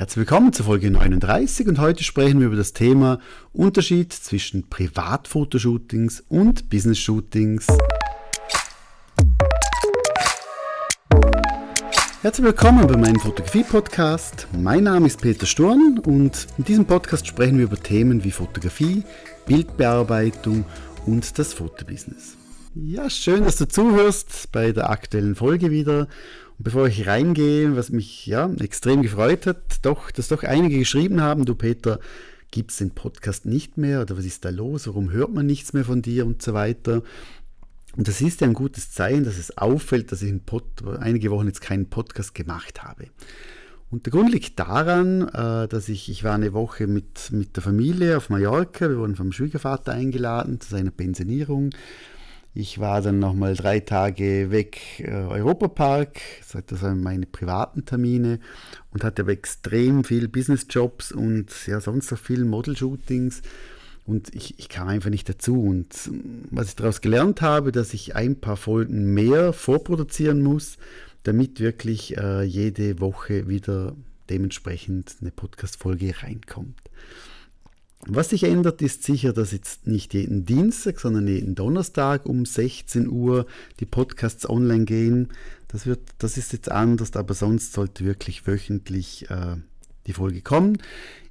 Herzlich willkommen zur Folge 39 und heute sprechen wir über das Thema Unterschied zwischen Privatfotoshootings und Business-Shootings. Herzlich willkommen bei meinem Fotografie-Podcast. Mein Name ist Peter Sturm und in diesem Podcast sprechen wir über Themen wie Fotografie, Bildbearbeitung und das Fotobusiness. Ja, schön, dass du zuhörst bei der aktuellen Folge wieder. Bevor ich reingehe, was mich ja extrem gefreut hat, doch, dass doch einige geschrieben haben, du Peter, gibt es den Podcast nicht mehr oder was ist da los, warum hört man nichts mehr von dir und so weiter. Und das ist ja ein gutes Zeichen, dass es auffällt, dass ich Pod, einige Wochen jetzt keinen Podcast gemacht habe. Und der Grund liegt daran, äh, dass ich, ich war eine Woche mit, mit der Familie auf Mallorca, wir wurden vom Schwiegervater eingeladen zu seiner Pensionierung. Ich war dann nochmal drei Tage weg, äh, Europapark, das waren meine privaten Termine und hatte aber extrem viel Businessjobs und ja, sonst noch viel Model-Shootings und ich, ich kam einfach nicht dazu. Und was ich daraus gelernt habe, dass ich ein paar Folgen mehr vorproduzieren muss, damit wirklich äh, jede Woche wieder dementsprechend eine Podcast-Folge reinkommt. Was sich ändert, ist sicher, dass jetzt nicht jeden Dienstag, sondern jeden Donnerstag um 16 Uhr die Podcasts online gehen. Das, wird, das ist jetzt anders, aber sonst sollte wirklich wöchentlich äh, die Folge kommen.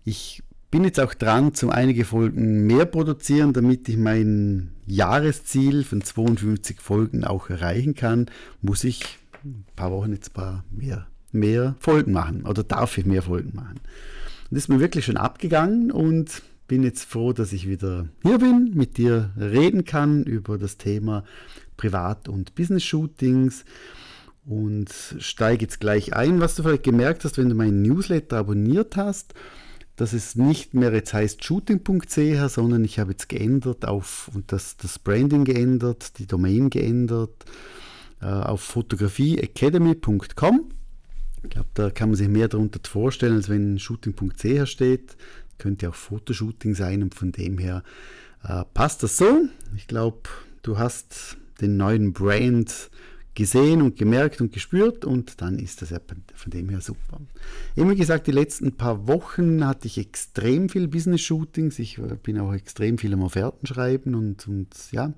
Ich bin jetzt auch dran, zum einige Folgen mehr produzieren, damit ich mein Jahresziel von 52 Folgen auch erreichen kann. Muss ich ein paar Wochen jetzt ein paar mehr, mehr Folgen machen oder darf ich mehr Folgen machen. Und das ist mir wirklich schon abgegangen und bin jetzt froh, dass ich wieder hier bin, mit dir reden kann über das Thema Privat- und Business-Shootings und steige jetzt gleich ein, was du vielleicht gemerkt hast, wenn du meinen Newsletter abonniert hast, dass es nicht mehr jetzt heißt shooting.ch, sondern ich habe jetzt geändert auf und das, das Branding geändert, die Domain geändert äh, auf fotografieacademy.com. Ich glaube, da kann man sich mehr darunter vorstellen, als wenn shooting.ch steht könnte auch Fotoshooting sein und von dem her äh, passt das so. Ich glaube, du hast den neuen Brand gesehen und gemerkt und gespürt und dann ist das ja von dem her super. Immer gesagt, die letzten paar Wochen hatte ich extrem viel Business-Shootings. Ich äh, bin auch extrem viel am Offerten schreiben und, und ja,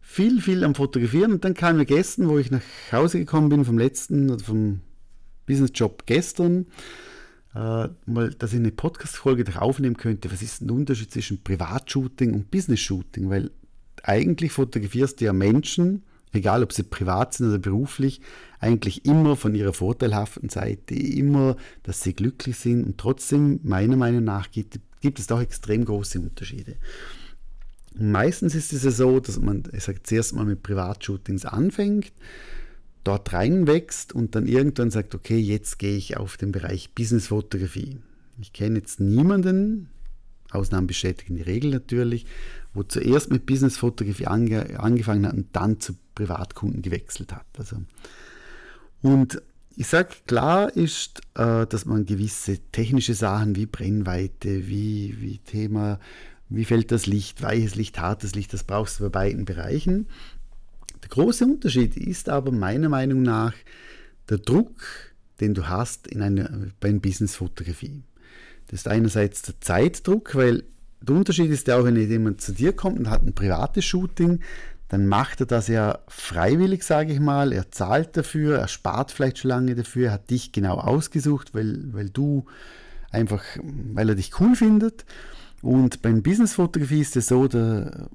viel, viel am Fotografieren. Und dann kam mir gestern, wo ich nach Hause gekommen bin vom letzten oder vom Business-Job gestern, äh, mal, dass ich eine Podcast-Folge aufnehmen könnte. Was ist der Unterschied zwischen Privatshooting und Business-Shooting? Weil eigentlich fotografierst du ja Menschen, egal ob sie privat sind oder beruflich, eigentlich immer von ihrer vorteilhaften Seite, immer, dass sie glücklich sind und trotzdem, meiner Meinung nach, gibt, gibt es doch extrem große Unterschiede. Meistens ist es ja so, dass man, sage, zuerst mal mit Privatshootings anfängt dort reinwächst und dann irgendwann sagt, okay, jetzt gehe ich auf den Bereich Businessfotografie. Ich kenne jetzt niemanden, Ausnahmen bestätigen die Regel natürlich, wo zuerst mit Businessfotografie ange angefangen hat und dann zu Privatkunden gewechselt hat. Also, und ich sage, klar ist, äh, dass man gewisse technische Sachen wie Brennweite, wie, wie Thema, wie fällt das Licht, weiches Licht, hartes Licht, das brauchst du bei beiden Bereichen. Der große Unterschied ist aber meiner Meinung nach der Druck, den du hast in einer, bei einer Businessfotografie. Das ist einerseits der Zeitdruck, weil der Unterschied ist ja auch, wenn jemand zu dir kommt und hat ein privates Shooting, dann macht er das ja freiwillig, sage ich mal. Er zahlt dafür, er spart vielleicht schon lange dafür, er hat dich genau ausgesucht, weil, weil du einfach, weil er dich cool findet. Und beim Businessfotografie ist es so, der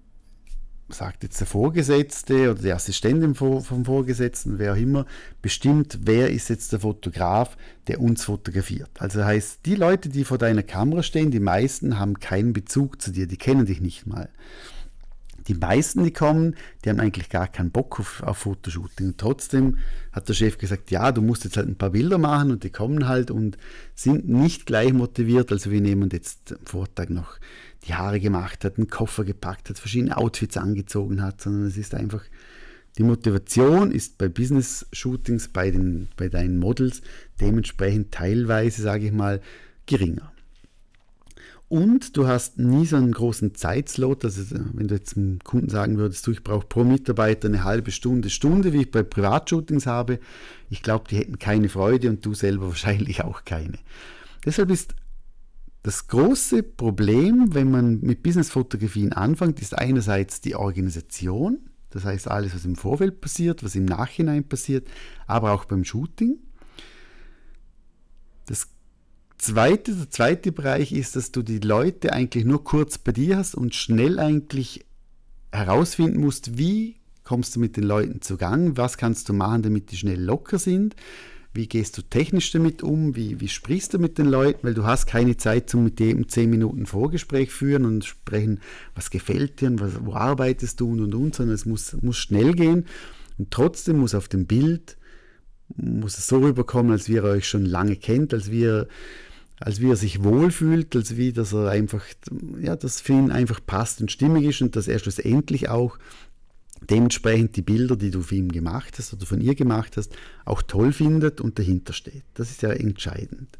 sagt jetzt der Vorgesetzte oder die Assistentin vom Vorgesetzten, wer auch immer, bestimmt, wer ist jetzt der Fotograf, der uns fotografiert. Also heißt, die Leute, die vor deiner Kamera stehen, die meisten haben keinen Bezug zu dir, die kennen dich nicht mal. Die meisten, die kommen, die haben eigentlich gar keinen Bock auf, auf Fotoshooting. Und trotzdem hat der Chef gesagt, ja, du musst jetzt halt ein paar Bilder machen und die kommen halt und sind nicht gleich motiviert, also wie jemand jetzt am Vortag noch die Haare gemacht hat, einen Koffer gepackt hat, verschiedene Outfits angezogen hat, sondern es ist einfach, die Motivation ist bei Business-Shootings, bei, bei deinen Models dementsprechend teilweise, sage ich mal, geringer. Und du hast nie so einen großen Zeitslot, also wenn du jetzt einem Kunden sagen würdest, du, ich brauche pro Mitarbeiter eine halbe Stunde, Stunde, wie ich bei Privatshootings habe, ich glaube, die hätten keine Freude und du selber wahrscheinlich auch keine. Deshalb ist das große Problem, wenn man mit Businessfotografien anfängt, ist einerseits die Organisation, das heißt alles, was im Vorfeld passiert, was im Nachhinein passiert, aber auch beim Shooting. Das zweite, der zweite Bereich ist, dass du die Leute eigentlich nur kurz bei dir hast und schnell eigentlich herausfinden musst, wie kommst du mit den Leuten zugang, was kannst du machen, damit die schnell locker sind wie gehst du technisch damit um? Wie, wie sprichst du mit den Leuten? Weil du hast keine Zeit zum mit dem 10 Minuten Vorgespräch führen und sprechen, was gefällt dir, was, wo arbeitest du und und und, sondern es muss, muss schnell gehen. Und trotzdem muss auf dem Bild muss es so rüberkommen, als wie er euch schon lange kennt, als wie er, als wie er sich wohlfühlt, als wie dass er einfach, ja, das für ihn einfach passt und stimmig ist und dass er schlussendlich auch dementsprechend die Bilder, die du für ihn gemacht hast oder von ihr gemacht hast, auch toll findet und dahinter steht. Das ist ja entscheidend.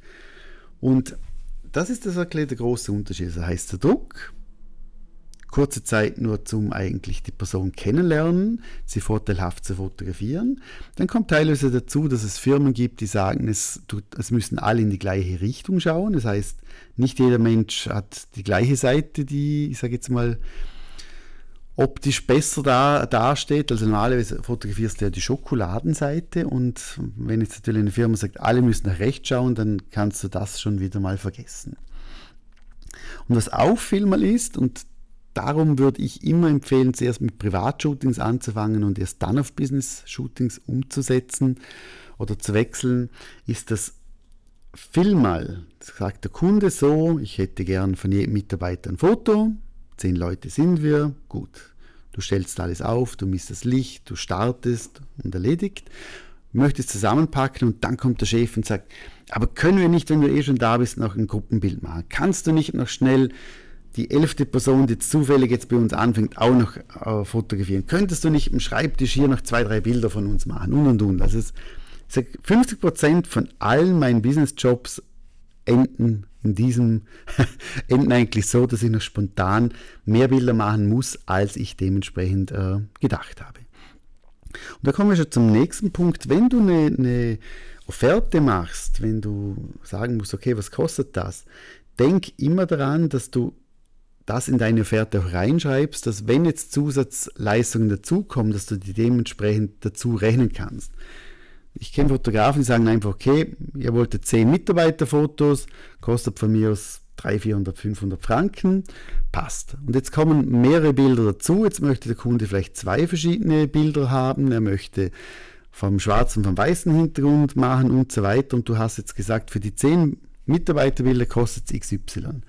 Und das ist das der große Unterschied. Das heißt, der Druck, kurze Zeit nur zum eigentlich die Person kennenlernen, sie vorteilhaft zu fotografieren. Dann kommt teilweise dazu, dass es Firmen gibt, die sagen, es, es müssen alle in die gleiche Richtung schauen. Das heißt, nicht jeder Mensch hat die gleiche Seite, die, ich sage jetzt mal, optisch besser da, dasteht. Also normalerweise fotografierst du ja die Schokoladenseite und wenn jetzt natürlich eine Firma sagt, alle müssen nach rechts schauen, dann kannst du das schon wieder mal vergessen. Und was auch viel mal ist, und darum würde ich immer empfehlen, zuerst mit Privatshootings anzufangen und erst dann auf Business-Shootings umzusetzen oder zu wechseln, ist das vielmal, sagt der Kunde so, ich hätte gern von jedem Mitarbeiter ein Foto, Zehn Leute sind wir, gut. Du stellst alles auf, du misst das Licht, du startest und erledigt. Möchtest zusammenpacken und dann kommt der Chef und sagt, aber können wir nicht, wenn du eh schon da bist, noch ein Gruppenbild machen? Kannst du nicht noch schnell die elfte Person, die zufällig jetzt bei uns anfängt, auch noch äh, fotografieren? Könntest du nicht im Schreibtisch hier noch zwei, drei Bilder von uns machen? Und und und. Also es, ich sag, 50% von allen meinen Business-Jobs enden in diesem enden eigentlich so, dass ich noch spontan mehr Bilder machen muss, als ich dementsprechend äh, gedacht habe. Und da kommen wir schon zum nächsten Punkt. Wenn du eine, eine Offerte machst, wenn du sagen musst, okay, was kostet das, denk immer daran, dass du das in deine Offerte auch reinschreibst, dass wenn jetzt Zusatzleistungen dazukommen, dass du die dementsprechend dazu rechnen kannst. Ich kenne Fotografen, die sagen einfach, okay, ihr wolltet 10 Mitarbeiterfotos, kostet von mir aus 300, 400, 500 Franken, passt. Und jetzt kommen mehrere Bilder dazu. Jetzt möchte der Kunde vielleicht zwei verschiedene Bilder haben. Er möchte vom schwarzen und vom weißen Hintergrund machen und so weiter. Und du hast jetzt gesagt, für die 10 Mitarbeiterbilder kostet es XY.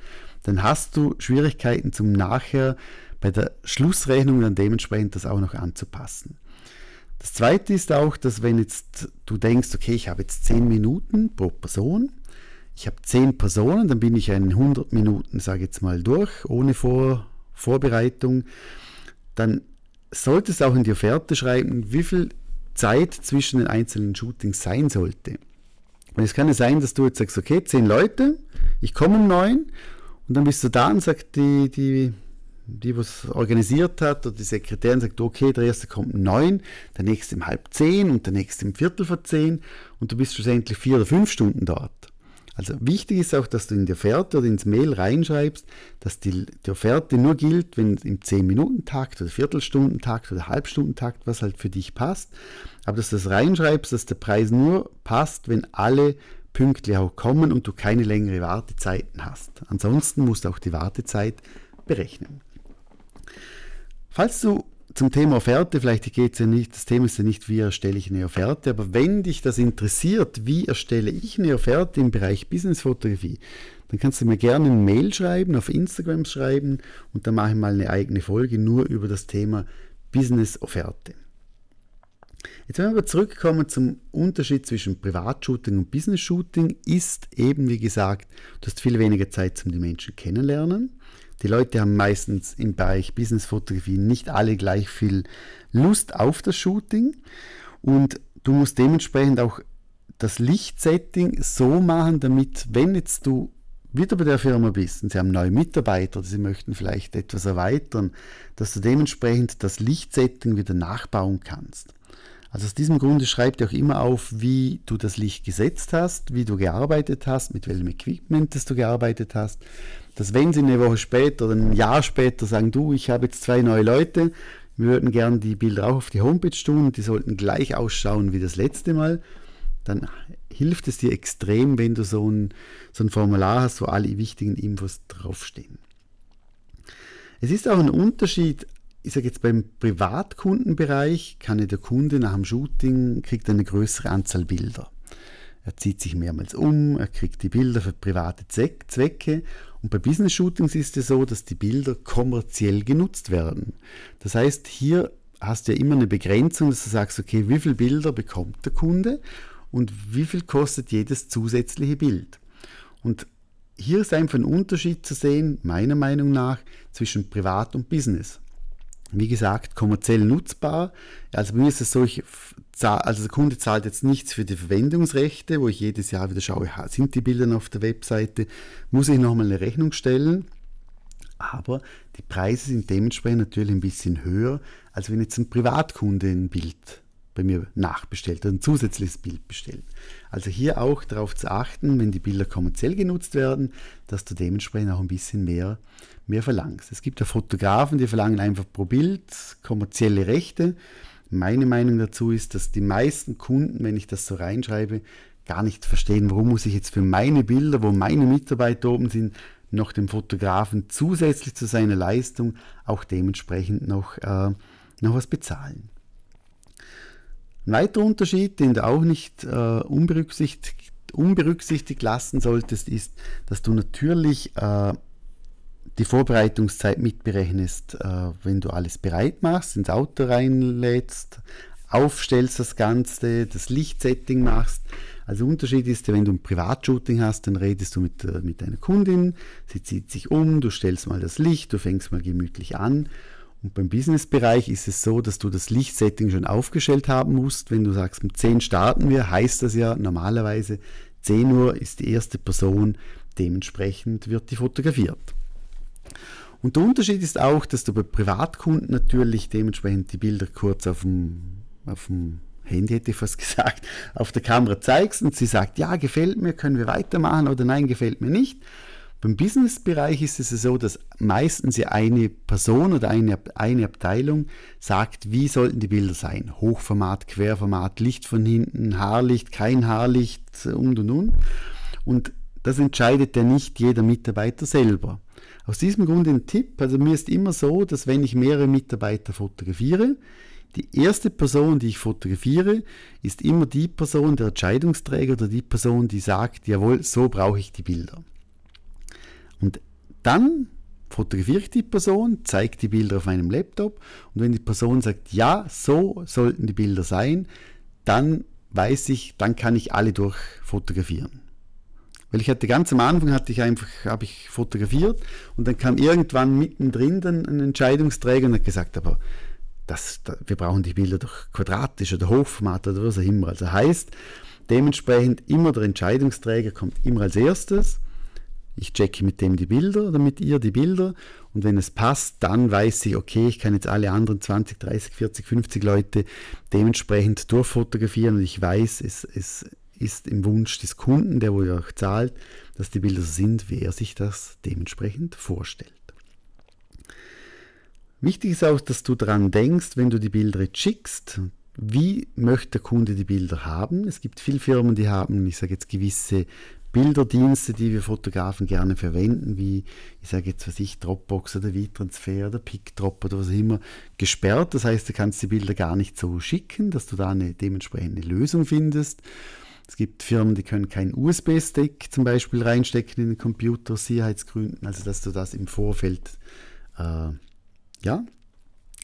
Dann hast du Schwierigkeiten zum nachher bei der Schlussrechnung dann dementsprechend das auch noch anzupassen. Das zweite ist auch, dass wenn jetzt du denkst, okay, ich habe jetzt 10 Minuten pro Person, ich habe 10 Personen, dann bin ich in 100 Minuten, sage ich jetzt mal, durch, ohne Vor Vorbereitung, dann sollte es auch in die Offerte schreiben, wie viel Zeit zwischen den einzelnen Shootings sein sollte. Und es kann ja sein, dass du jetzt sagst, okay, 10 Leute, ich komme um 9 und dann bist du da und sagt die, die die was organisiert hat, oder die Sekretärin sagt, okay, der erste kommt um neun, der nächste um halb zehn und der nächste um viertel vor zehn und du bist schlussendlich vier oder fünf Stunden dort. Also wichtig ist auch, dass du in die Offerte oder ins Mail reinschreibst, dass die, die Offerte nur gilt, wenn im 10-Minuten-Takt oder Viertelstundentakt oder Halbstundentakt, was halt für dich passt. Aber dass du das reinschreibst, dass der Preis nur passt, wenn alle pünktlich auch kommen und du keine längere Wartezeiten hast. Ansonsten musst du auch die Wartezeit berechnen. Falls du zum Thema Offerte, vielleicht geht es ja nicht, das Thema ist ja nicht, wie erstelle ich eine Offerte, aber wenn dich das interessiert, wie erstelle ich eine Offerte im Bereich Businessfotografie, dann kannst du mir gerne eine Mail schreiben, auf Instagram schreiben und dann mache ich mal eine eigene Folge nur über das Thema Business-Offerte. Jetzt wenn wir aber zurückkommen zum Unterschied zwischen Privatshooting und Business-Shooting, ist eben, wie gesagt, du hast viel weniger Zeit, um die Menschen kennenlernen. Die Leute haben meistens im Bereich Businessfotografie nicht alle gleich viel Lust auf das Shooting und du musst dementsprechend auch das Lichtsetting so machen, damit, wenn jetzt du wieder bei der Firma bist und sie haben neue Mitarbeiter, sie möchten vielleicht etwas erweitern, dass du dementsprechend das Lichtsetting wieder nachbauen kannst. Also aus diesem Grunde schreib dir auch immer auf, wie du das Licht gesetzt hast, wie du gearbeitet hast, mit welchem Equipment das du gearbeitet hast. Dass wenn sie eine Woche später oder ein Jahr später sagen, du, ich habe jetzt zwei neue Leute, wir würden gerne die Bilder auch auf die Homepage tun, die sollten gleich ausschauen wie das letzte Mal, dann hilft es dir extrem, wenn du so ein, so ein Formular hast, wo alle wichtigen Infos draufstehen. Es ist auch ein Unterschied, ich sage jetzt beim Privatkundenbereich, kann der Kunde nach dem Shooting, kriegt eine größere Anzahl Bilder. Er zieht sich mehrmals um, er kriegt die Bilder für private Zwecke und bei Business Shootings ist es so, dass die Bilder kommerziell genutzt werden. Das heißt, hier hast du ja immer eine Begrenzung, dass du sagst, okay, wie viele Bilder bekommt der Kunde und wie viel kostet jedes zusätzliche Bild. Und hier ist einfach ein Unterschied zu sehen, meiner Meinung nach, zwischen Privat und Business. Wie gesagt, kommerziell nutzbar. Also bei mir ist es so, ich, also der Kunde zahlt jetzt nichts für die Verwendungsrechte, wo ich jedes Jahr wieder schaue, sind die Bilder auf der Webseite, muss ich nochmal eine Rechnung stellen. Aber die Preise sind dementsprechend natürlich ein bisschen höher, als wenn jetzt ein Privatkunde ein Bild bei mir nachbestellt, ein zusätzliches Bild bestellt. Also hier auch darauf zu achten, wenn die Bilder kommerziell genutzt werden, dass du dementsprechend auch ein bisschen mehr, mehr verlangst. Es gibt ja Fotografen, die verlangen einfach pro Bild kommerzielle Rechte. Meine Meinung dazu ist, dass die meisten Kunden, wenn ich das so reinschreibe, gar nicht verstehen, warum muss ich jetzt für meine Bilder, wo meine Mitarbeiter oben sind, noch dem Fotografen zusätzlich zu seiner Leistung auch dementsprechend noch, äh, noch was bezahlen. Ein weiterer Unterschied, den du auch nicht äh, unberücksichtigt, unberücksichtigt lassen solltest, ist, dass du natürlich äh, die Vorbereitungszeit mitberechnest, äh, wenn du alles bereit machst, ins Auto reinlädst, aufstellst das Ganze, das Lichtsetting machst. Also Unterschied ist, wenn du ein Privatshooting hast, dann redest du mit, äh, mit deiner Kundin, sie zieht sich um, du stellst mal das Licht, du fängst mal gemütlich an und beim Business-Bereich ist es so, dass du das Lichtsetting schon aufgestellt haben musst. Wenn du sagst, um 10 starten wir, heißt das ja normalerweise 10 Uhr ist die erste Person, dementsprechend wird die fotografiert. Und der Unterschied ist auch, dass du bei Privatkunden natürlich dementsprechend die Bilder kurz auf dem, auf dem Handy hätte ich fast gesagt, auf der Kamera zeigst und sie sagt, ja, gefällt mir, können wir weitermachen oder nein, gefällt mir nicht. Beim Business-Bereich ist es so, dass meistens eine Person oder eine, eine Abteilung sagt, wie sollten die Bilder sein. Hochformat, Querformat, Licht von hinten, Haarlicht, kein Haarlicht und und und. Und das entscheidet ja nicht jeder Mitarbeiter selber. Aus diesem Grund ein Tipp, also mir ist immer so, dass wenn ich mehrere Mitarbeiter fotografiere, die erste Person, die ich fotografiere, ist immer die Person, der Entscheidungsträger oder die Person, die sagt, jawohl, so brauche ich die Bilder. Und dann fotografiere ich die Person, zeige die Bilder auf meinem Laptop und wenn die Person sagt, ja, so sollten die Bilder sein, dann weiß ich, dann kann ich alle durchfotografieren. Weil ich hatte ganz am Anfang hatte ich einfach, habe ich fotografiert und dann kam irgendwann mittendrin dann ein Entscheidungsträger und hat gesagt, aber das, das, wir brauchen die Bilder doch quadratisch oder Hochformat oder was auch immer. Also heißt, dementsprechend immer der Entscheidungsträger kommt immer als erstes ich checke mit dem die Bilder oder mit ihr die Bilder und wenn es passt, dann weiß ich, okay, ich kann jetzt alle anderen 20, 30, 40, 50 Leute dementsprechend durchfotografieren und ich weiß, es, es ist im Wunsch des Kunden, der wohl auch zahlt, dass die Bilder so sind, wie er sich das dementsprechend vorstellt. Wichtig ist auch, dass du daran denkst, wenn du die Bilder schickst, wie möchte der Kunde die Bilder haben? Es gibt viele Firmen, die haben, ich sage jetzt, gewisse Bilderdienste, die wir Fotografen gerne verwenden, wie ich sage jetzt was ich, Dropbox oder WeTransfer oder PickDrop oder was auch immer, gesperrt. Das heißt, du kannst die Bilder gar nicht so schicken, dass du da eine dementsprechende Lösung findest. Es gibt Firmen, die können keinen USB-Stick zum Beispiel reinstecken in den Computer Sicherheitsgründen, also dass du das im Vorfeld äh, ja,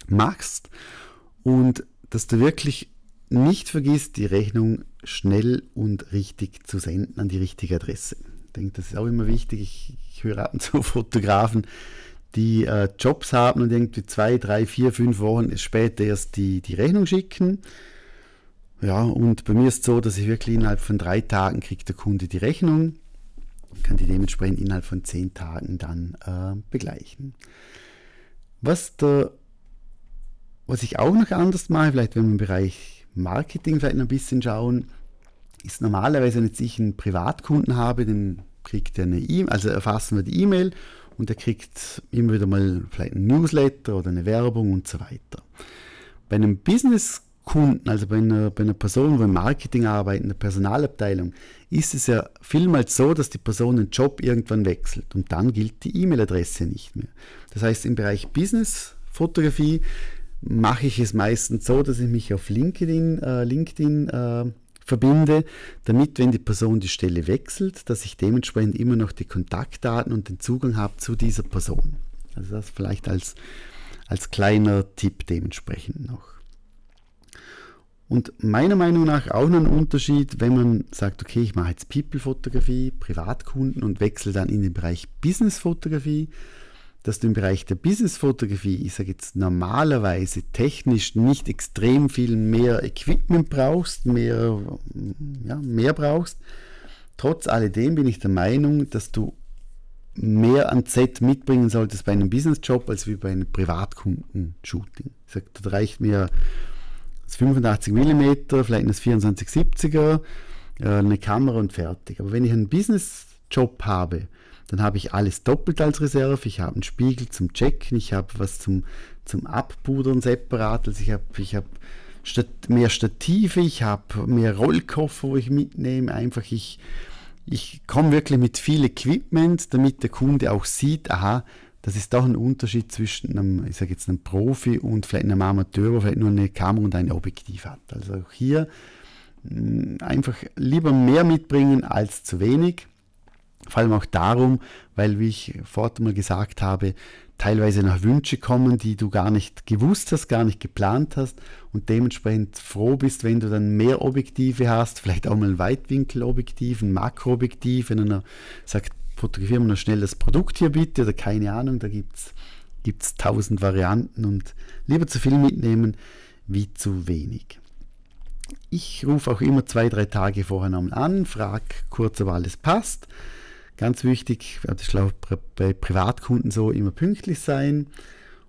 machst und dass du wirklich nicht vergisst, die Rechnung schnell und richtig zu senden an die richtige Adresse. Ich denke, das ist auch immer wichtig. Ich, ich höre ab und zu Fotografen, die äh, Jobs haben und irgendwie zwei, drei, vier, fünf Wochen später erst die, die Rechnung schicken. Ja, und bei mir ist es so, dass ich wirklich innerhalb von drei Tagen kriegt der Kunde die Rechnung, kann die dementsprechend innerhalb von zehn Tagen dann äh, begleichen. Was, der, was ich auch noch anders mache, vielleicht wenn wir im Bereich Marketing vielleicht noch ein bisschen schauen, ist normalerweise, wenn ich einen Privatkunden habe, dann kriegt er eine E-Mail, also erfassen wir die E-Mail und er kriegt immer wieder mal vielleicht ein Newsletter oder eine Werbung und so weiter. Bei einem Business-Kunden, also bei einer, bei einer Person, wo im Marketing arbeitet, in der Personalabteilung, ist es ja vielmals so, dass die Person den Job irgendwann wechselt und dann gilt die E-Mail-Adresse nicht mehr. Das heißt, im Bereich Business-Fotografie mache ich es meistens so, dass ich mich auf LinkedIn, äh, LinkedIn äh, verbinde, damit, wenn die Person die Stelle wechselt, dass ich dementsprechend immer noch die Kontaktdaten und den Zugang habe zu dieser Person. Also das vielleicht als, als kleiner Tipp dementsprechend noch. Und meiner Meinung nach auch noch ein Unterschied, wenn man sagt, okay, ich mache jetzt People-Fotografie, Privatkunden und wechsle dann in den Bereich Business-Fotografie dass du im Bereich der Businessfotografie, ich sage jetzt normalerweise technisch nicht extrem viel mehr Equipment brauchst, mehr, ja, mehr brauchst. Trotz alledem bin ich der Meinung, dass du mehr an Z mitbringen solltest bei einem Businessjob als wie bei einem Privatkunden-Shooting. Ich sage, da reicht mir das 85 mm, vielleicht das 2470er, äh, eine Kamera und fertig. Aber wenn ich einen Businessjob habe, dann habe ich alles doppelt als Reserve. Ich habe einen Spiegel zum Checken, ich habe was zum, zum Abpudern separat. Also ich habe ich hab Stat mehr Stative, ich habe mehr Rollkoffer, wo ich mitnehme. Einfach ich, ich komme wirklich mit viel Equipment, damit der Kunde auch sieht, aha, das ist doch ein Unterschied zwischen einem, ich sage jetzt einem Profi und vielleicht einem Amateur, der vielleicht nur eine Kamera und ein Objektiv hat. Also auch hier mh, einfach lieber mehr mitbringen als zu wenig. Vor allem auch darum, weil, wie ich vorhin mal gesagt habe, teilweise nach Wünsche kommen, die du gar nicht gewusst hast, gar nicht geplant hast und dementsprechend froh bist, wenn du dann mehr Objektive hast, vielleicht auch mal ein Weitwinkelobjektiv, ein Makroobjektiv, wenn einer sagt, fotografieren wir noch schnell das Produkt hier bitte oder keine Ahnung, da gibt es tausend Varianten und lieber zu viel mitnehmen wie zu wenig. Ich rufe auch immer zwei, drei Tage vorher nochmal an, frage kurz, ob alles passt Ganz wichtig, das ist glaube bei Privatkunden so, immer pünktlich sein.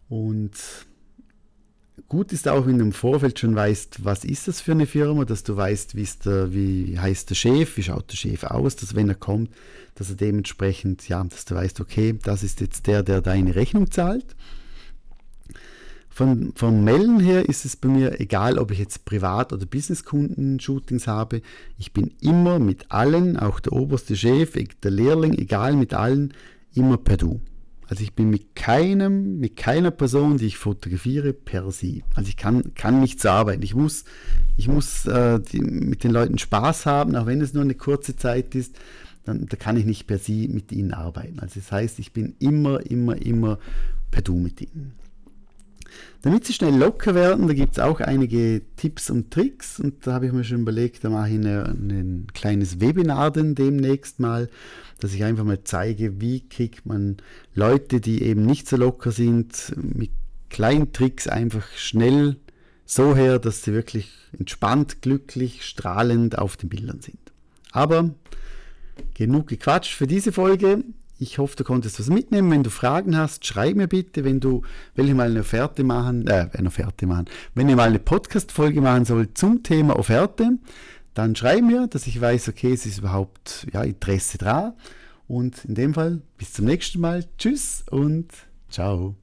Und gut ist auch, wenn du im Vorfeld schon weißt, was ist das für eine Firma, dass du weißt, der, wie heißt der Chef, wie schaut der Chef aus, dass wenn er kommt, dass er dementsprechend, ja, dass du weißt, okay, das ist jetzt der, der deine Rechnung zahlt. Von, vom Melden her ist es bei mir egal, ob ich jetzt Privat- oder Businesskunden-Shootings habe. Ich bin immer mit allen, auch der oberste Chef, der Lehrling, egal mit allen, immer per Du. Also ich bin mit keinem, mit keiner Person, die ich fotografiere, per Sie. Also ich kann, kann nicht so arbeiten. Ich muss, ich muss äh, die, mit den Leuten Spaß haben, auch wenn es nur eine kurze Zeit ist. Dann da kann ich nicht per Sie mit ihnen arbeiten. Also das heißt, ich bin immer, immer, immer per Du mit ihnen. Damit sie schnell locker werden, da gibt es auch einige Tipps und Tricks und da habe ich mir schon überlegt, da mache ich ein kleines Webinar denn demnächst mal, dass ich einfach mal zeige, wie kriegt man Leute, die eben nicht so locker sind, mit kleinen Tricks einfach schnell so her, dass sie wirklich entspannt, glücklich, strahlend auf den Bildern sind. Aber genug gequatscht für diese Folge. Ich hoffe, du konntest was mitnehmen. Wenn du Fragen hast, schreib mir bitte. Wenn du, will ich mal eine Offerte machen, äh, eine Offerte machen. Wenn ich mal eine Podcast-Folge machen soll zum Thema Offerte, dann schreib mir, dass ich weiß, okay, es ist überhaupt ja, Interesse da. Und in dem Fall, bis zum nächsten Mal. Tschüss und ciao.